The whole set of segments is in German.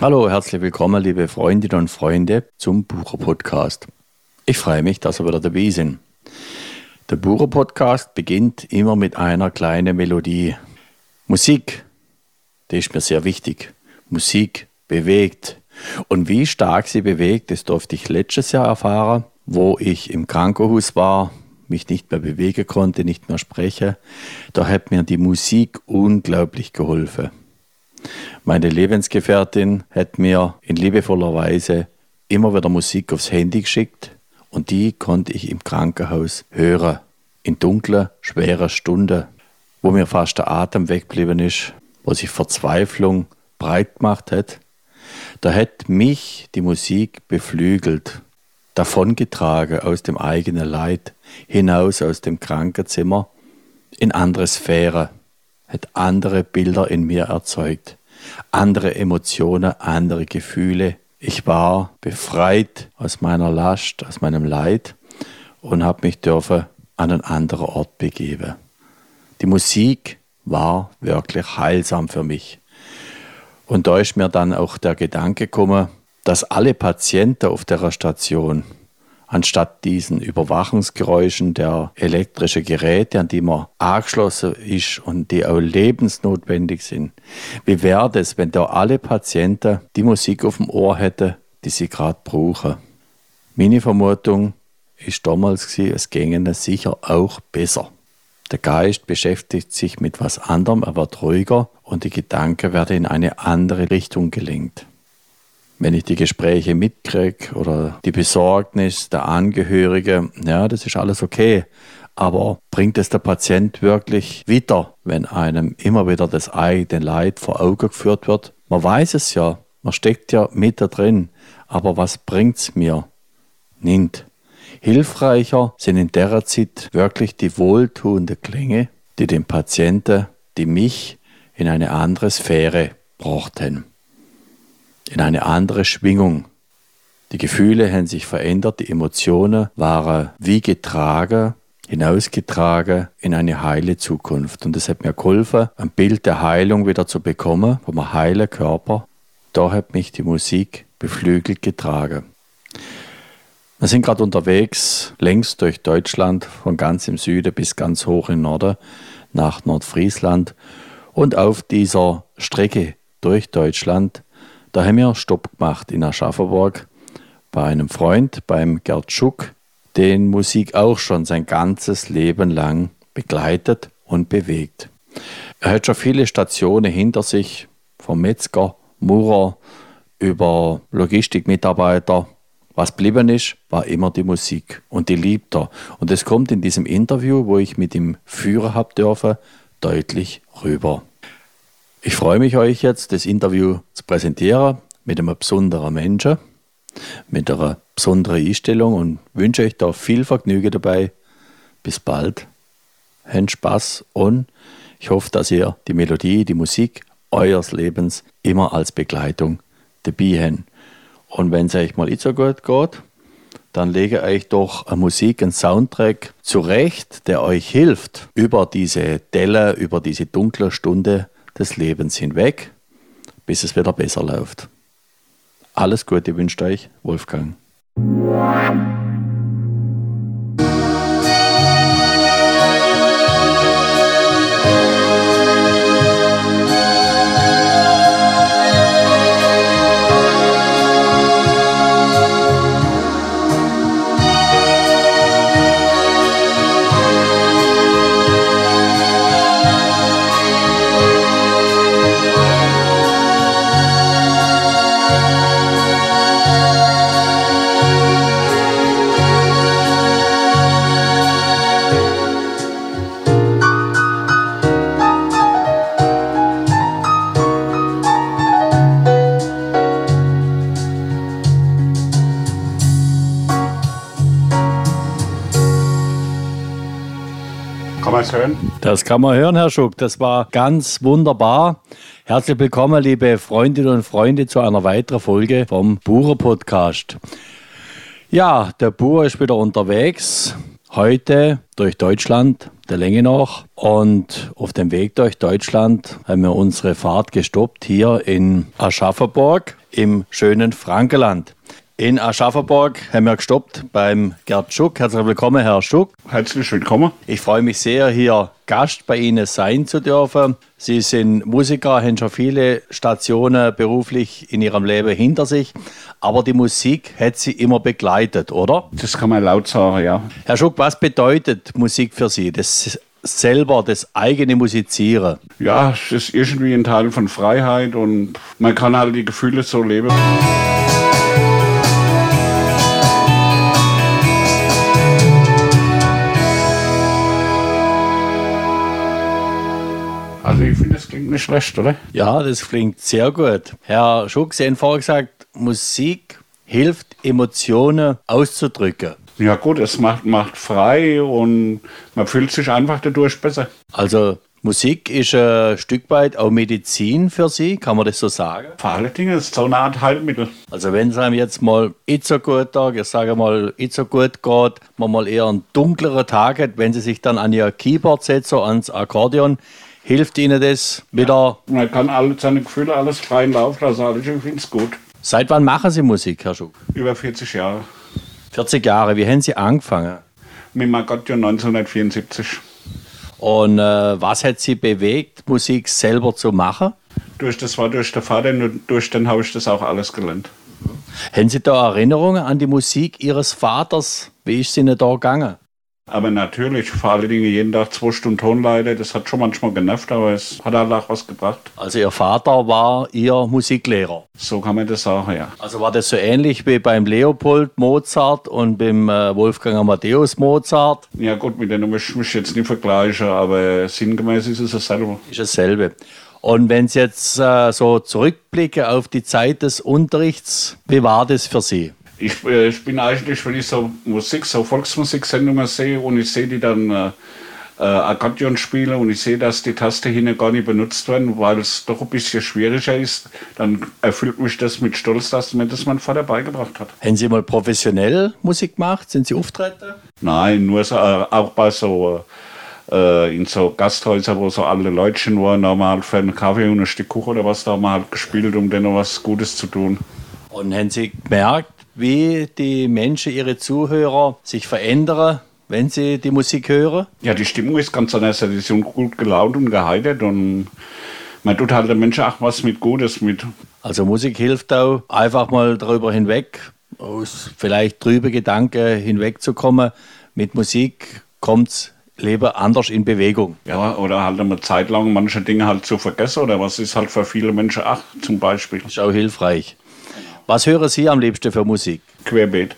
Hallo, herzlich willkommen, liebe Freundinnen und Freunde, zum Bucher Podcast. Ich freue mich, dass ihr wieder dabei sind. Der Bucher Podcast beginnt immer mit einer kleinen Melodie. Musik, die ist mir sehr wichtig. Musik bewegt. Und wie stark sie bewegt, das durfte ich letztes Jahr erfahren, wo ich im Krankenhaus war, mich nicht mehr bewegen konnte, nicht mehr spreche. Da hat mir die Musik unglaublich geholfen. Meine Lebensgefährtin hat mir in liebevoller Weise immer wieder Musik aufs Handy geschickt und die konnte ich im Krankenhaus hören. In dunkler, schwerer Stunde, wo mir fast der Atem weggeblieben ist, wo sich Verzweiflung breit gemacht hat. Da hat mich die Musik beflügelt, davongetragen aus dem eigenen Leid, hinaus aus dem Krankenzimmer, in andere Sphäre, hat andere Bilder in mir erzeugt andere Emotionen, andere Gefühle. Ich war befreit aus meiner Last, aus meinem Leid und habe mich dürfen an einen anderen Ort begeben. Die Musik war wirklich heilsam für mich. Und da ist mir dann auch der Gedanke gekommen, dass alle Patienten auf der Station anstatt diesen Überwachungsgeräuschen der elektrischen Geräte, an die man angeschlossen ist und die auch lebensnotwendig sind. Wie wäre es, wenn da alle Patienten die Musik auf dem Ohr hätten, die sie gerade brauchen? Meine Vermutung ist damals es ginge sicher auch besser. Der Geist beschäftigt sich mit was anderem, er wird ruhiger und die Gedanken werden in eine andere Richtung gelenkt wenn ich die Gespräche mitkriege oder die Besorgnis der Angehörige, ja, das ist alles okay. Aber bringt es der Patient wirklich wieder, wenn einem immer wieder das eigene Leid vor Augen geführt wird? Man weiß es ja, man steckt ja mit da drin, aber was bringt's mir? Nicht. Hilfreicher sind in der Zeit wirklich die wohltuende Klänge, die den Patienten, die mich in eine andere Sphäre brachten in eine andere Schwingung. Die Gefühle haben sich verändert, die Emotionen waren wie getragen, hinausgetragen in eine heile Zukunft. Und es hat mir geholfen, ein Bild der Heilung wieder zu bekommen, vom heilen Körper. Da hat mich die Musik beflügelt getragen. Wir sind gerade unterwegs, längst durch Deutschland, von ganz im Süden bis ganz hoch im Norden, nach Nordfriesland. Und auf dieser Strecke durch Deutschland da haben wir Stopp gemacht in Aschaffenburg bei einem Freund, beim Gerd Schuck, den Musik auch schon sein ganzes Leben lang begleitet und bewegt. Er hat schon viele Stationen hinter sich, vom Metzger, Murer über Logistikmitarbeiter. Was blieben ist, war immer die Musik und die liebt er. Und es kommt in diesem Interview, wo ich mit ihm führen habe dürfen, deutlich rüber. Ich freue mich, euch jetzt das Interview zu präsentieren mit einem besonderen Menschen, mit einer besonderen Einstellung und wünsche euch da viel Vergnügen dabei. Bis bald, habt Spaß und ich hoffe, dass ihr die Melodie, die Musik eures Lebens immer als Begleitung dabei habt. Und wenn es euch mal nicht so gut geht, dann lege euch doch eine Musik, einen Soundtrack zurecht, der euch hilft, über diese Delle, über diese dunkle Stunde des Lebens hinweg, bis es wieder besser läuft. Alles Gute wünscht euch Wolfgang. Das hören? Das kann man hören, Herr Schuck. Das war ganz wunderbar. Herzlich willkommen, liebe Freundinnen und Freunde, zu einer weiteren Folge vom Bucher Podcast. Ja, der Bucher ist wieder unterwegs heute durch Deutschland, der Länge nach. Und auf dem Weg durch Deutschland haben wir unsere Fahrt gestoppt hier in Aschaffenburg im schönen Frankenland. In Aschaffenburg haben wir gestoppt beim Gerd Schuck. Herzlich willkommen, Herr Schuck. Herzlich willkommen. Ich freue mich sehr, hier Gast bei Ihnen sein zu dürfen. Sie sind Musiker, haben schon viele Stationen beruflich in Ihrem Leben hinter sich. Aber die Musik hat Sie immer begleitet, oder? Das kann man laut sagen, ja. Herr Schuck, was bedeutet Musik für Sie? Das selber, das eigene Musizieren? Ja, es ist irgendwie ein Teil von Freiheit und man kann halt die Gefühle so leben. Klingt nicht schlecht, oder? Ja, das klingt sehr gut. Herr Schuck, Sie haben vorher gesagt, Musik hilft, Emotionen auszudrücken. Ja gut, es macht, macht frei und man fühlt sich einfach dadurch besser. Also Musik ist ein Stück weit auch Medizin für Sie, kann man das so sagen? Vor allen Dingen ist es so eine Art Heilmittel. Also wenn es einem jetzt mal nicht so gut Tag, ich sage mal, nicht so gut geht, man mal eher einen dunkleren Tag hat, wenn Sie sich dann an Ihr Keyboard setzen, ans Akkordeon, hilft Ihnen das wieder? Ja, man kann alle seine Gefühle alles freien Lauf lassen, also ich finde es gut. Seit wann machen Sie Musik, Herr Schuck? Über 40 Jahre. 40 Jahre, wie haben Sie angefangen? Mit Margottion 1974. Und äh, was hat Sie bewegt, Musik selber zu machen? Durch das war durch den Vater und durch den habe ich das auch alles gelernt. Haben Sie da Erinnerungen an die Musik Ihres Vaters? Wie ist es Ihnen da gegangen? Aber natürlich, vor allen Dingen jeden Tag zwei Stunden Tonleiter, das hat schon manchmal genervt, aber es hat halt auch was gebracht. Also Ihr Vater war Ihr Musiklehrer? So kann man das sagen, ja. Also war das so ähnlich wie beim Leopold Mozart und beim äh, Wolfgang Amadeus Mozart? Ja gut, mit denen möchte ich mich jetzt nicht vergleichen, aber sinngemäß ist es dasselbe. Ist dasselbe. Und wenn Sie jetzt äh, so zurückblicken auf die Zeit des Unterrichts, wie war das für Sie? Ich, äh, ich bin eigentlich, wenn ich so Musik, so Volksmusiksendungen sehe und ich sehe die dann äh, äh, Akkordeon spielen und ich sehe, dass die Taste hinten gar nicht benutzt werden, weil es doch ein bisschen schwieriger ist, dann erfüllt mich das mit Stolz, dass mir das mein Vater beigebracht hat. Haben Sie mal professionell Musik gemacht? Sind Sie auftreten? Nein, nur so, äh, auch bei so äh, in so Gasthäusern, wo so alle Leutchen waren, da haben wir halt für einen Kaffee und ein Stück Kuchen oder was da haben wir halt gespielt, um denen was Gutes zu tun. Und haben Sie gemerkt, wie die Menschen, Ihre Zuhörer, sich verändern, wenn sie die Musik hören? Ja, die Stimmung ist ganz anders. Die sind gut gelaunt und geheitert und man tut halt den Menschen auch was mit Gutes mit. Also Musik hilft auch, einfach mal darüber hinweg, aus vielleicht trübe Gedanken hinwegzukommen. Mit Musik kommt's Leben anders in Bewegung. Ja, oder halt eine Zeit lang manche Dinge halt zu vergessen oder was ist halt für viele Menschen auch zum Beispiel. Ist auch hilfreich. Was hören Sie am liebsten für Musik? Querbeet.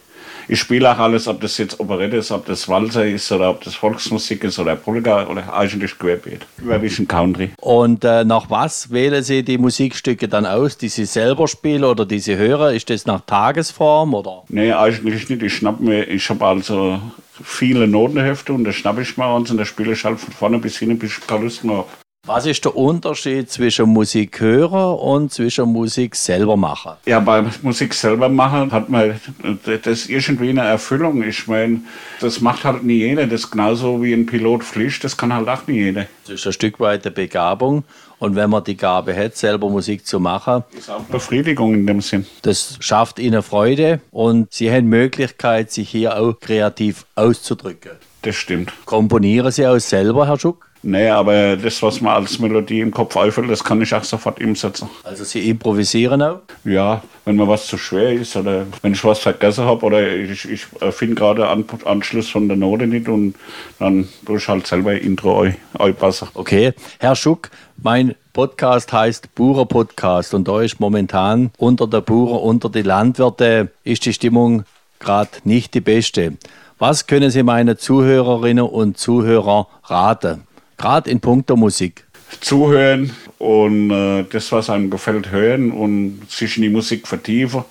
Ich spiele auch alles, ob das jetzt Operette ist, ob das Walzer ist oder ob das Volksmusik ist oder Polka oder eigentlich Querbeet. Überwiegend Country. Und äh, nach was wählen Sie die Musikstücke dann aus, die Sie selber spielen oder die Sie hören? Ist das nach Tagesform oder? Nee, eigentlich nicht. Ich schnapp mir, ich habe also viele Notenhefte und das schnappe ich mal uns und da spiele ich halt von vorne bis hin, bis ich keine Lust mehr habe. Was ist der Unterschied zwischen Musik hören und zwischen Musik selber machen? Ja, bei Musik selber machen hat man das irgendwie eine Erfüllung. Ich meine, das macht halt nie jeder. Das ist genauso wie ein Pilot fliegt, das kann halt auch nie jeder. Das ist ein Stück weit eine Begabung. Und wenn man die Gabe hat, selber Musik zu machen, Das ist auch Befriedigung in dem Sinn. das schafft ihnen Freude und sie haben die Möglichkeit, sich hier auch kreativ auszudrücken. Das stimmt. Komponieren Sie auch selber, Herr Schuck? Nee, aber das, was mir als Melodie im Kopf einfällt, das kann ich auch sofort umsetzen. Also Sie improvisieren auch? Ja, wenn mir was zu schwer ist oder wenn ich was vergessen habe oder ich, ich finde gerade An Anschluss von der Note nicht und dann tue ich halt selber Intro ein- einpassen. Okay. Herr Schuck, mein Podcast heißt Burer Podcast und da ist momentan unter der Burer, unter die Landwirte, ist die Stimmung gerade nicht die beste. Was können Sie meinen Zuhörerinnen und Zuhörern raten? Gerade in puncto Musik. Zuhören und äh, das, was einem gefällt, hören und sich in die Musik vertiefen.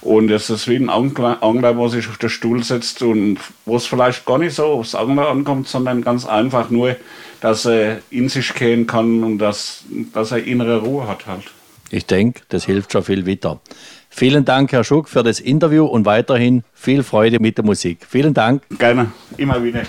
Und es ist wie ein Angler, Angler, wo sich auf den Stuhl setzt und wo es vielleicht gar nicht so aufs Angler ankommt, sondern ganz einfach nur, dass er in sich gehen kann und dass, dass er innere Ruhe hat halt. Ich denke, das hilft schon viel weiter. Vielen Dank, Herr Schuck, für das Interview und weiterhin viel Freude mit der Musik. Vielen Dank. Gerne, immer wieder.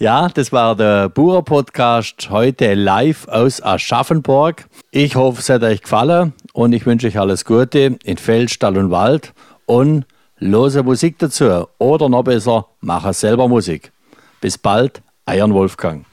Ja, das war der Bura Podcast heute live aus Aschaffenburg. Ich hoffe, es hat euch gefallen und ich wünsche euch alles Gute in Feld, Stall und Wald und lose Musik dazu oder noch besser, mache selber Musik. Bis bald, Eiern Wolfgang.